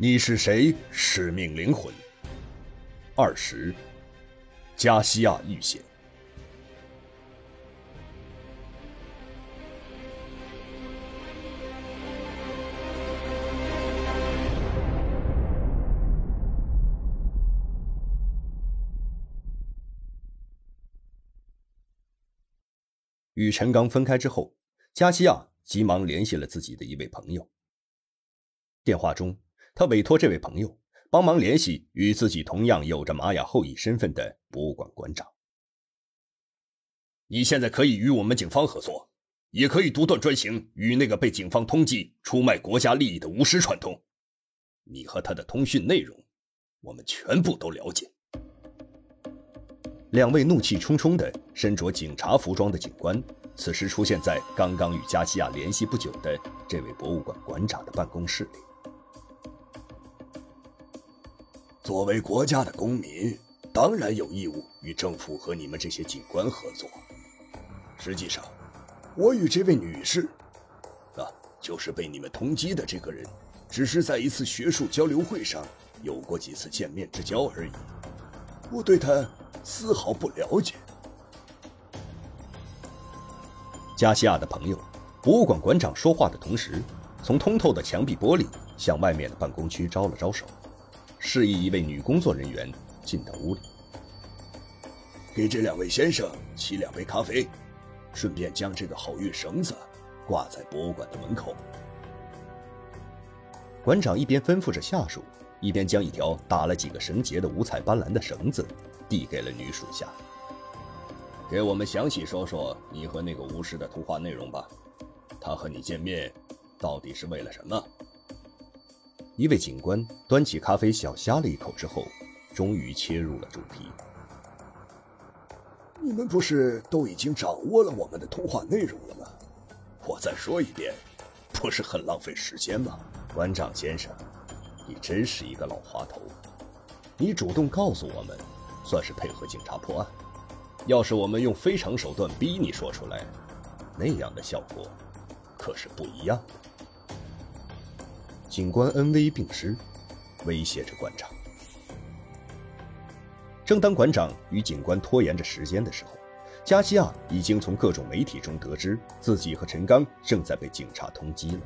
你是谁？使命灵魂。二十，加西亚遇险。与陈刚分开之后，加西亚急忙联系了自己的一位朋友。电话中，他委托这位朋友帮忙联系与自己同样有着玛雅后裔身份的博物馆馆长。你现在可以与我们警方合作，也可以独断专行，与那个被警方通缉、出卖国家利益的巫师串通。你和他的通讯内容，我们全部都了解。两位怒气冲冲的、身着警察服装的警官，此时出现在刚刚与加西亚联系不久的这位博物馆馆长的办公室里。作为国家的公民，当然有义务与政府和你们这些警官合作。实际上，我与这位女士，啊，就是被你们通缉的这个人，只是在一次学术交流会上有过几次见面之交而已。我对她。丝毫不了解。加西亚的朋友，博物馆馆长说话的同时，从通透的墙壁玻璃向外面的办公区招了招手，示意一位女工作人员进到屋里。给这两位先生沏两杯咖啡，顺便将这个好运绳子挂在博物馆的门口。馆长一边吩咐着下属，一边将一条打了几个绳结的五彩斑斓的绳子。递给了女属下，给我们详细说说你和那个巫师的通话内容吧。他和你见面，到底是为了什么？一位警官端起咖啡，小呷了一口之后，终于切入了主题。你们不是都已经掌握了我们的通话内容了吗？我再说一遍，不是很浪费时间吗？馆长先生，你真是一个老滑头。你主动告诉我们。算是配合警察破案。要是我们用非常手段逼你说出来，那样的效果可是不一样的。警官恩威并施，威胁着馆长。正当馆长与警官拖延着时间的时候，加西亚已经从各种媒体中得知自己和陈刚正在被警察通缉了。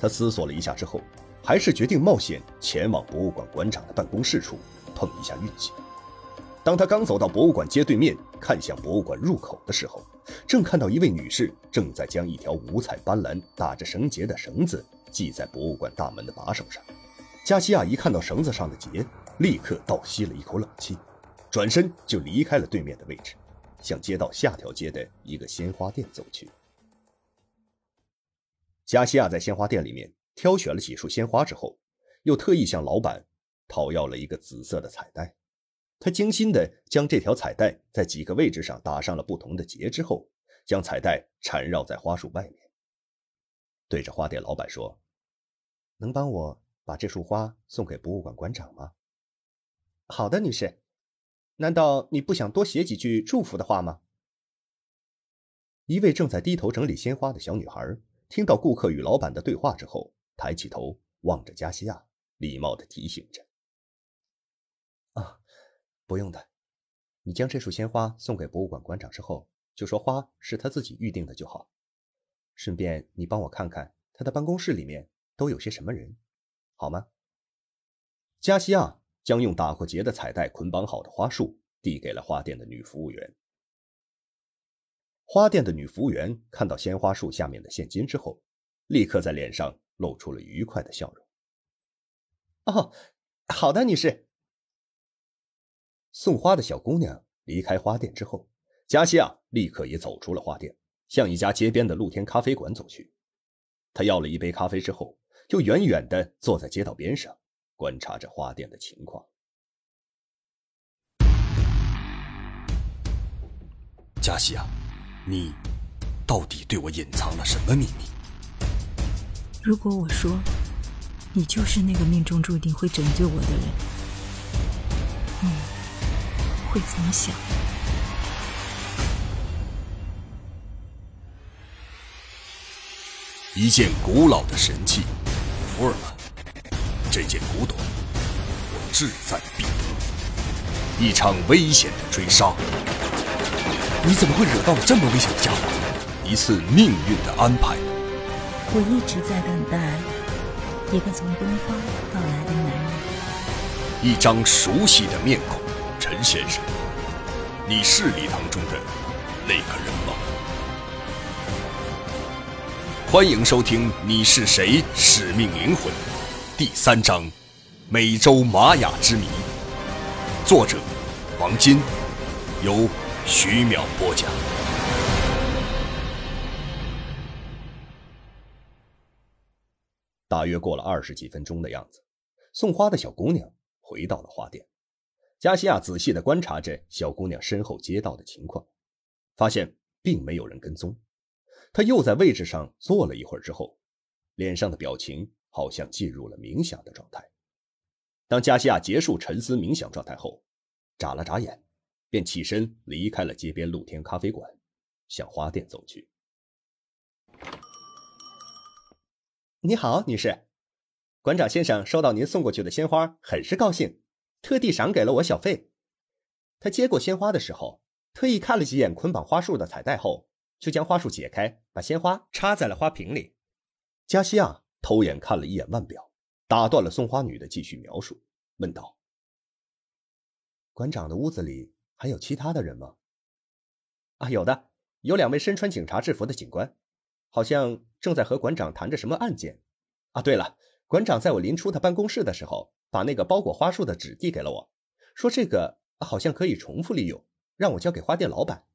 他思索了一下之后，还是决定冒险前往博物馆馆长的办公室处碰一下运气。当他刚走到博物馆街对面，看向博物馆入口的时候，正看到一位女士正在将一条五彩斑斓、打着绳结的绳子系在博物馆大门的把手上。加西亚一看到绳子上的结，立刻倒吸了一口冷气，转身就离开了对面的位置，向街道下条街的一个鲜花店走去。加西亚在鲜花店里面挑选了几束鲜花之后，又特意向老板讨要了一个紫色的彩带。他精心地将这条彩带在几个位置上打上了不同的结之后，将彩带缠绕在花束外面，对着花店老板说：“能帮我把这束花送给博物馆馆长吗？”“好的，女士。难道你不想多写几句祝福的话吗？”一位正在低头整理鲜花的小女孩听到顾客与老板的对话之后，抬起头望着加西亚，礼貌地提醒着：“啊。”不用的，你将这束鲜花送给博物馆馆长之后，就说花是他自己预定的就好。顺便你帮我看看他的办公室里面都有些什么人，好吗？加西亚将用打过结的彩带捆绑好的花束递给了花店的女服务员。花店的女服务员看到鲜花束下面的现金之后，立刻在脸上露出了愉快的笑容。哦，好的，女士。送花的小姑娘离开花店之后，加西亚立刻也走出了花店，向一家街边的露天咖啡馆走去。他要了一杯咖啡之后，就远远地坐在街道边上，观察着花店的情况。加西亚，你到底对我隐藏了什么秘密？如果我说，你就是那个命中注定会拯救我的人，嗯。会怎么想？一件古老的神器，福尔曼，这件古董，我志在必得。一场危险的追杀，你怎么会惹到了这么危险的家伙？一次命运的安排。我一直在等待一个从东方到来的男人。一张熟悉的面孔，陈先生，你是礼堂中的那个人吗？欢迎收听《你是谁？使命灵魂》第三章《美洲玛雅之谜》，作者王金，由徐淼播讲。大约过了二十几分钟的样子，送花的小姑娘回到了花店。加西亚仔细的观察着小姑娘身后街道的情况，发现并没有人跟踪。他又在位置上坐了一会儿之后，脸上的表情好像进入了冥想的状态。当加西亚结束沉思冥想状态后，眨了眨眼，便起身离开了街边露天咖啡馆，向花店走去。你好，女士，馆长先生收到您送过去的鲜花，很是高兴，特地赏给了我小费。他接过鲜花的时候，特意看了几眼捆绑花束的彩带后。就将花束解开，把鲜花插在了花瓶里。加西亚偷眼看了一眼腕表，打断了送花女的继续描述，问道：“馆长的屋子里还有其他的人吗？”“啊，有的，有两位身穿警察制服的警官，好像正在和馆长谈着什么案件。啊，对了，馆长在我临出他办公室的时候，把那个包裹花束的纸递给了我，说这个好像可以重复利用，让我交给花店老板。”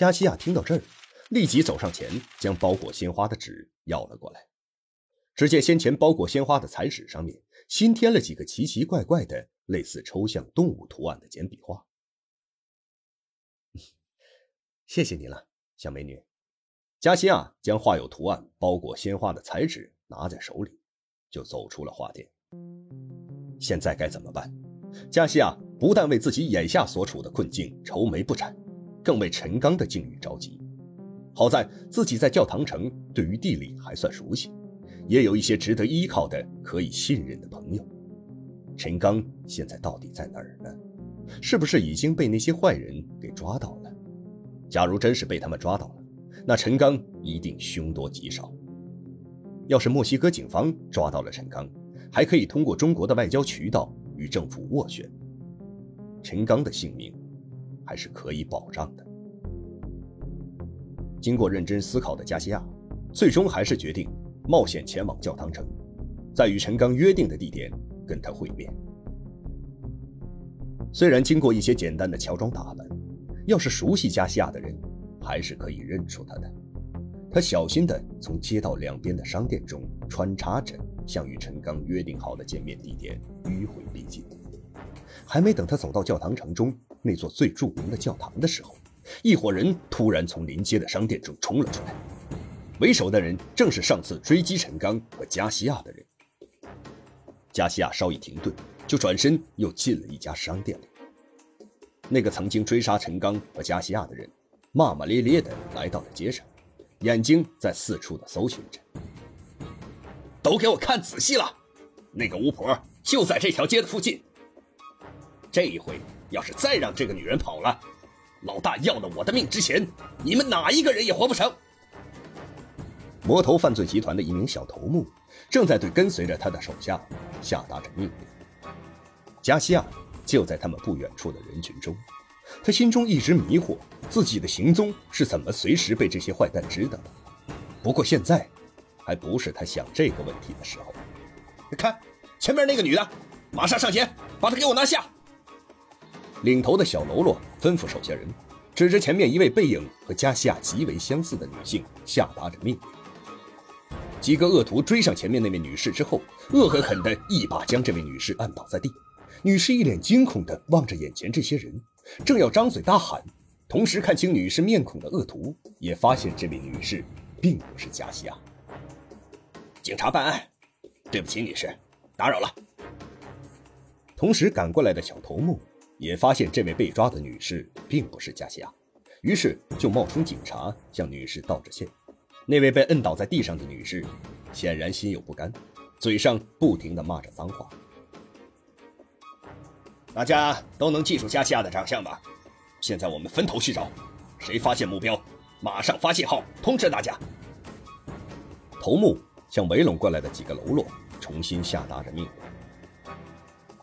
加西亚听到这儿，立即走上前，将包裹鲜花的纸要了过来。只见先前包裹鲜花的彩纸上面新添了几个奇奇怪怪的、类似抽象动物图案的简笔画。谢谢你了，小美女。加西亚将画有图案、包裹鲜花的彩纸拿在手里，就走出了花店。现在该怎么办？加西亚不但为自己眼下所处的困境愁眉不展。更为陈刚的境遇着急。好在自己在教堂城对于地理还算熟悉，也有一些值得依靠的、可以信任的朋友。陈刚现在到底在哪儿呢？是不是已经被那些坏人给抓到了？假如真是被他们抓到了，那陈刚一定凶多吉少。要是墨西哥警方抓到了陈刚，还可以通过中国的外交渠道与政府斡旋，陈刚的性命。还是可以保障的。经过认真思考的加西亚，最终还是决定冒险前往教堂城，在与陈刚约定的地点跟他会面。虽然经过一些简单的乔装打扮，要是熟悉加西亚的人，还是可以认出他的。他小心地从街道两边的商店中穿插着，向与陈刚约定好的见面地点迂回逼近。还没等他走到教堂城中。那座最著名的教堂的时候，一伙人突然从临街的商店中冲了出来。为首的人正是上次追击陈刚和加西亚的人。加西亚稍一停顿，就转身又进了一家商店里。那个曾经追杀陈刚和加西亚的人，骂骂咧咧地来到了街上，眼睛在四处的搜寻着。都给我看仔细了，那个巫婆就在这条街的附近。这一回。要是再让这个女人跑了，老大要了我的命之前，你们哪一个人也活不成。魔头犯罪集团的一名小头目正在对跟随着他的手下下达着命令。加西亚就在他们不远处的人群中，他心中一直迷惑自己的行踪是怎么随时被这些坏蛋知道的。不过现在，还不是他想这个问题的时候。看，前面那个女的，马上上前把她给我拿下。领头的小喽啰吩咐手下人，指着前面一位背影和加西亚极为相似的女性，下达着命令。几个恶徒追上前面那位女士之后，恶狠狠地一把将这位女士按倒在地。女士一脸惊恐地望着眼前这些人，正要张嘴大喊，同时看清女士面孔的恶徒也发现这位女士并不是加西亚。警察办案，对不起，女士，打扰了。同时赶过来的小头目。也发现这位被抓的女士并不是加西亚，于是就冒充警察向女士道着歉。那位被摁倒在地上的女士显然心有不甘，嘴上不停的骂着脏话。大家都能记住加西亚的长相吧？现在我们分头去找，谁发现目标，马上发信号通知大家。头目向围拢过来的几个喽啰重新下达着命令。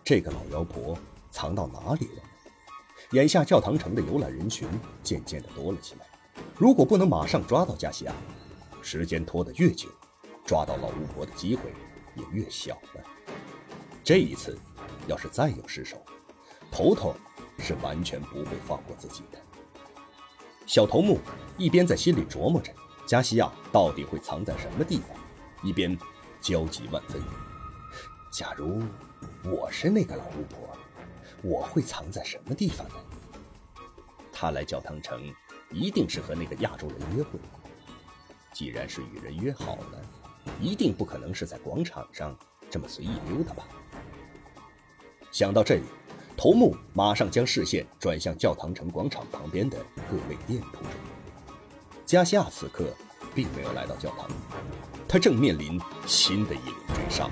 这个老妖婆藏到哪里了？眼下教堂城的游览人群渐渐的多了起来。如果不能马上抓到加西亚，时间拖得越久，抓到老巫婆的机会也越小了。这一次，要是再有失手，头头是完全不会放过自己的。小头目一边在心里琢磨着加西亚到底会藏在什么地方，一边焦急万分。假如我是那个老巫婆，我会藏在什么地方呢？他来教堂城，一定是和那个亚洲人约会。既然是与人约好了，一定不可能是在广场上这么随意溜达吧？想到这里，头目马上将视线转向教堂城广场旁边的各类店铺中。加西亚此刻并没有来到教堂，他正面临新的一轮追杀。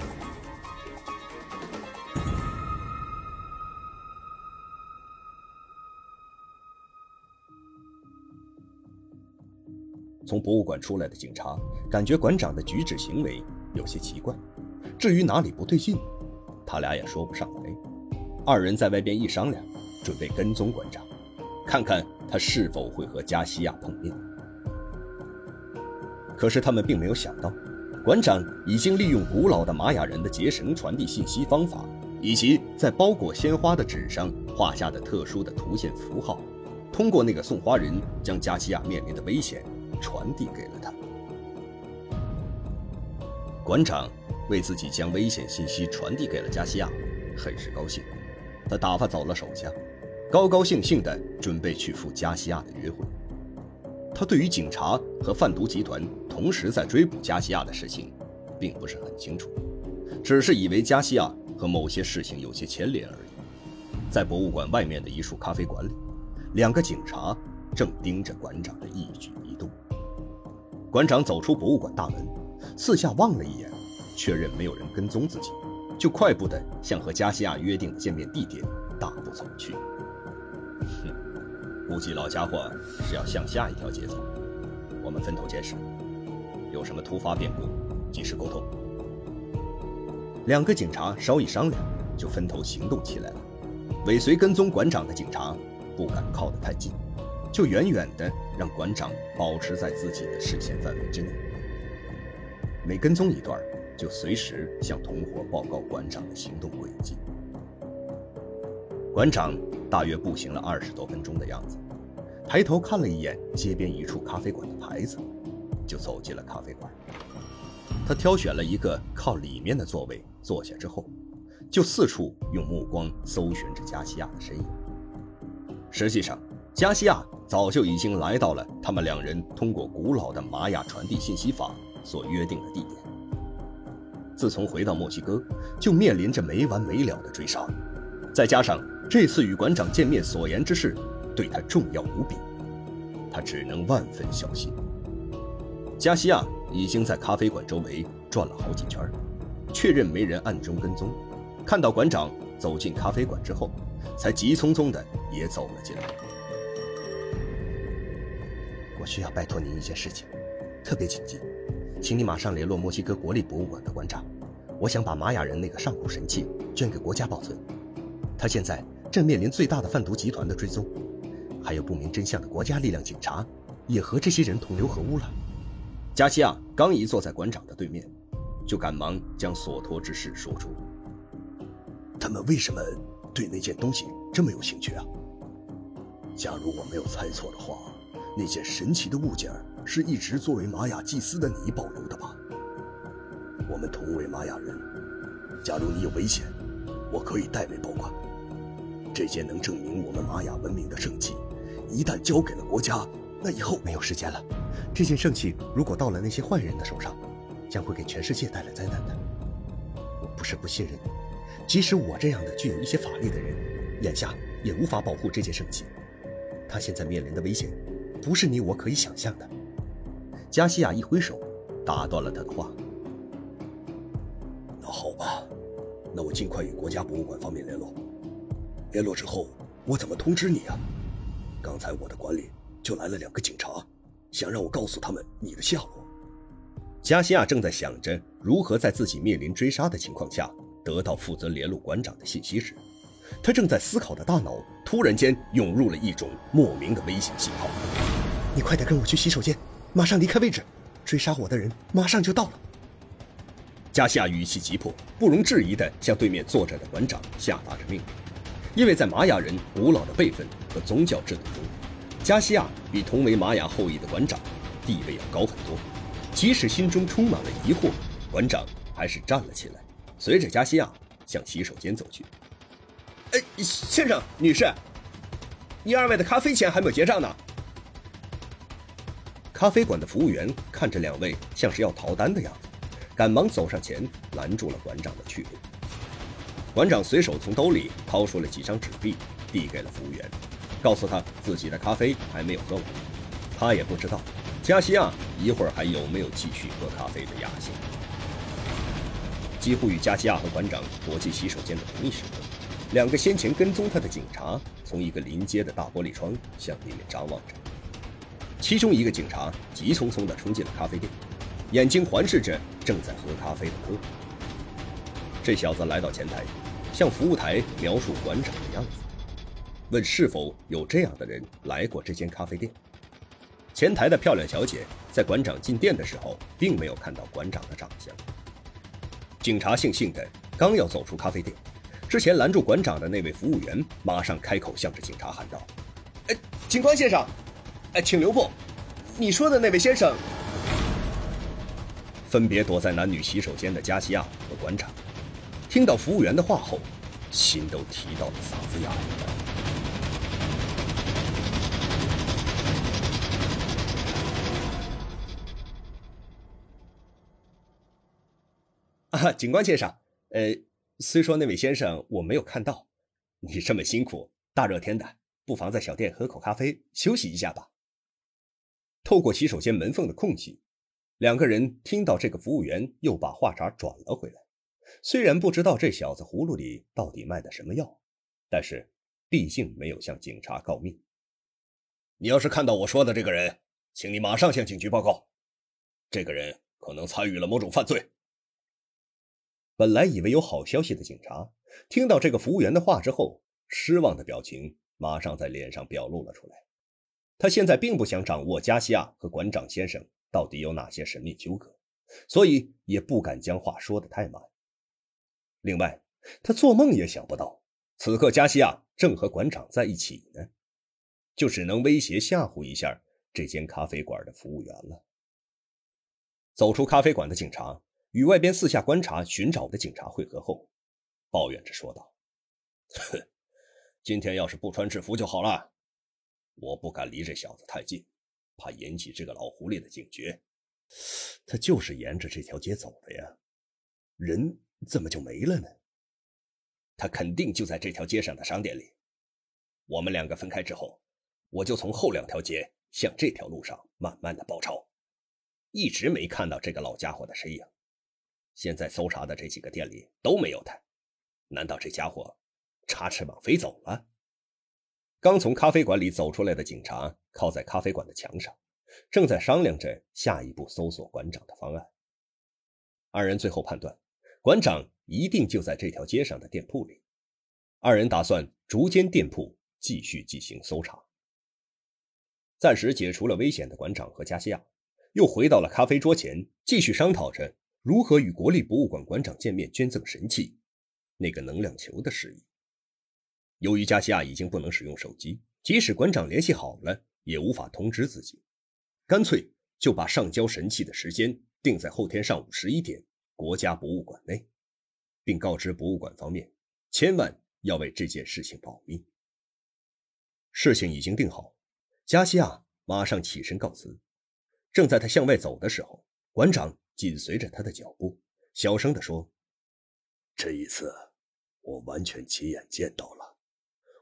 从博物馆出来的警察感觉馆长的举止行为有些奇怪，至于哪里不对劲，他俩也说不上来。二人在外边一商量，准备跟踪馆长，看看他是否会和加西亚碰面。可是他们并没有想到，馆长已经利用古老的玛雅人的结绳传递信息方法，以及在包裹鲜花的纸上画下的特殊的图线符号，通过那个送花人将加西亚面临的危险。传递给了他。馆长为自己将危险信息传递给了加西亚，很是高兴。他打发走了手下，高高兴兴地准备去赴加西亚的约会。他对于警察和贩毒集团同时在追捕加西亚的事情，并不是很清楚，只是以为加西亚和某些事情有些牵连而已。在博物馆外面的一处咖啡馆里，两个警察正盯着馆长的一举一动。馆长走出博物馆大门，四下望了一眼，确认没有人跟踪自己，就快步的向和加西亚约定的见面地点大步走去。哼，估计老家伙是要向下一条街走。我们分头监视，有什么突发变故，及时沟通。两个警察稍一商量，就分头行动起来了。尾随跟踪馆长的警察不敢靠得太近。就远远的让馆长保持在自己的视线范围之内，每跟踪一段，就随时向同伙报告馆长的行动轨迹。馆长大约步行了二十多分钟的样子，抬头看了一眼街边一处咖啡馆的牌子，就走进了咖啡馆。他挑选了一个靠里面的座位坐下之后，就四处用目光搜寻着加西亚的身影。实际上，加西亚。早就已经来到了他们两人通过古老的玛雅传递信息法所约定的地点。自从回到墨西哥，就面临着没完没了的追杀，再加上这次与馆长见面所言之事对他重要无比，他只能万分小心。加西亚已经在咖啡馆周围转了好几圈，确认没人暗中跟踪，看到馆长走进咖啡馆之后，才急匆匆的也走了进来。我需要拜托您一件事情，特别紧急，请你马上联络墨西哥国立博物馆的馆长。我想把玛雅人那个上古神器捐给国家保存。他现在正面临最大的贩毒集团的追踪，还有不明真相的国家力量警察也和这些人同流合污了。加西亚刚一坐在馆长的对面，就赶忙将所托之事说出。他们为什么对那件东西这么有兴趣啊？假如我没有猜错的话。那件神奇的物件是一直作为玛雅祭司的你保留的吧？我们同为玛雅人，假如你有危险，我可以代为保管。这件能证明我们玛雅文明的圣器，一旦交给了国家，那以后没有时间了。这件圣器如果到了那些坏人的手上，将会给全世界带来灾难的。我不是不信任你，即使我这样的具有一些法力的人，眼下也无法保护这件圣器。他现在面临的危险。不是你我可以想象的。加西亚一挥手，打断了他的话。那好吧，那我尽快与国家博物馆方面联络。联络之后，我怎么通知你啊？刚才我的管理就来了两个警察，想让我告诉他们你的下落。加西亚正在想着如何在自己面临追杀的情况下得到负责联络馆长的信息时，他正在思考的大脑突然间涌入了一种莫名的危险信号。你快点跟我去洗手间，马上离开位置，追杀我的人马上就到了。加西亚语气急迫，不容置疑地向对面坐着的馆长下达着命令。因为在玛雅人古老的辈分和宗教制度中，加西亚比同为玛雅后裔的馆长地位要高很多。即使心中充满了疑惑，馆长还是站了起来，随着加西亚向洗手间走去。先生、女士，你二位的咖啡钱还没有结账呢。咖啡馆的服务员看着两位像是要逃单的样子，赶忙走上前拦住了馆长的去路。馆长随手从兜里掏出了几张纸币，递给了服务员，告诉他自己的咖啡还没有喝完。他也不知道。加西亚一会儿还有没有继续喝咖啡的雅兴？几乎与加西亚和馆长躲进洗手间的同一时刻，两个先前跟踪他的警察从一个临街的大玻璃窗向里面张望着。其中一个警察急匆匆地冲进了咖啡店，眼睛环视着正在喝咖啡的客人。这小子来到前台，向服务台描述馆长的样子，问是否有这样的人来过这间咖啡店。前台的漂亮小姐在馆长进店的时候，并没有看到馆长的长相。警察悻悻的刚要走出咖啡店，之前拦住馆长的那位服务员马上开口向着警察喊道：“哎，警官先生，哎，请留步！你说的那位先生……”分别躲在男女洗手间的加西亚和馆长，听到服务员的话后，心都提到了嗓子眼。啊，警官先生，呃，虽说那位先生我没有看到，你这么辛苦，大热天的，不妨在小店喝口咖啡，休息一下吧。透过洗手间门缝的空隙，两个人听到这个服务员又把话茬转了回来。虽然不知道这小子葫芦里到底卖的什么药，但是毕竟没有向警察告密。你要是看到我说的这个人，请你马上向警局报告。这个人可能参与了某种犯罪。本来以为有好消息的警察，听到这个服务员的话之后，失望的表情马上在脸上表露了出来。他现在并不想掌握加西亚和馆长先生到底有哪些神秘纠葛，所以也不敢将话说得太满。另外，他做梦也想不到，此刻加西亚正和馆长在一起呢，就只能威胁吓唬一下这间咖啡馆的服务员了。走出咖啡馆的警察。与外边四下观察、寻找的警察会合后，抱怨着说道：“哼，今天要是不穿制服就好了。我不敢离这小子太近，怕引起这个老狐狸的警觉。他就是沿着这条街走的呀，人怎么就没了呢？他肯定就在这条街上的商店里。我们两个分开之后，我就从后两条街向这条路上慢慢的包抄，一直没看到这个老家伙的身影。”现在搜查的这几个店里都没有他，难道这家伙插翅膀飞走了？刚从咖啡馆里走出来的警察靠在咖啡馆的墙上，正在商量着下一步搜索馆长的方案。二人最后判断，馆长一定就在这条街上的店铺里。二人打算逐间店铺继续进行搜查。暂时解除了危险的馆长和加西亚，又回到了咖啡桌前，继续商讨着。如何与国立博物馆馆长见面捐赠神器，那个能量球的事宜。由于加西亚已经不能使用手机，即使馆长联系好了，也无法通知自己，干脆就把上交神器的时间定在后天上午十一点，国家博物馆内，并告知博物馆方面，千万要为这件事情保密。事情已经定好，加西亚马上起身告辞。正在他向外走的时候，馆长。紧随着他的脚步，小声地说：“这一次，我完全亲眼见到了，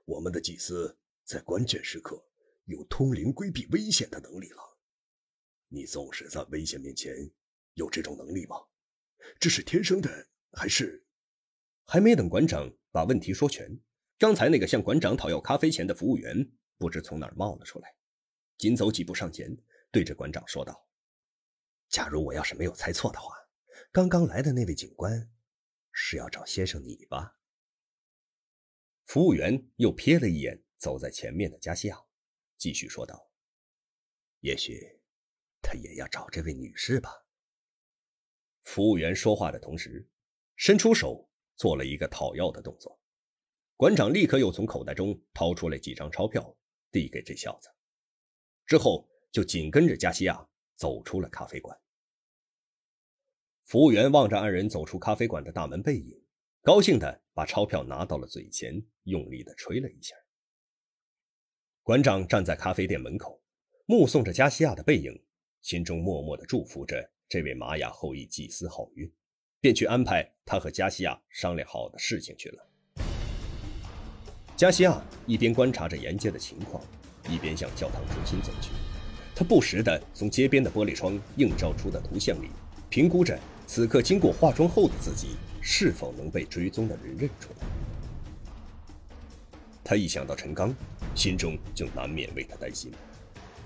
我们的祭司在关键时刻有通灵规避危险的能力了。你总是在危险面前有这种能力吗？这是天生的，还是……还没等馆长把问题说全，刚才那个向馆长讨要咖啡钱的服务员不知从哪儿冒了出来，紧走几步上前，对着馆长说道：“假如我要是没有猜错的话，刚刚来的那位警官是要找先生你吧？”服务员又瞥了一眼走在前面的加西亚，继续说道：“也许他也要找这位女士吧。”服务员说话的同时，伸出手做了一个讨要的动作。馆长立刻又从口袋中掏出来几张钞票，递给这小子，之后就紧跟着加西亚走出了咖啡馆。服务员望着二人走出咖啡馆的大门背影，高兴的把钞票拿到了嘴前，用力的吹了一下。馆长站在咖啡店门口，目送着加西亚的背影，心中默默的祝福着。这位玛雅后裔祭司好运，便去安排他和加西亚商量好的事情去了。加西亚一边观察着沿街的情况，一边向教堂中心走去。他不时地从街边的玻璃窗映照出的图像里，评估着此刻经过化妆后的自己是否能被追踪的人认出来。他一想到陈刚，心中就难免为他担心。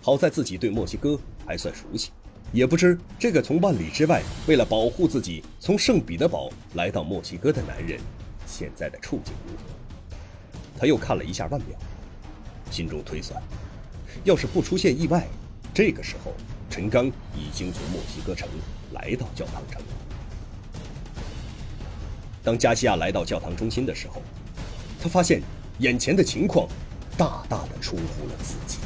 好在自己对墨西哥还算熟悉。也不知这个从万里之外为了保护自己从圣彼得堡来到墨西哥的男人，现在的处境如何？他又看了一下腕表，心中推算，要是不出现意外，这个时候陈刚已经从墨西哥城来到教堂城。当加西亚来到教堂中心的时候，他发现眼前的情况大大的出乎了自己。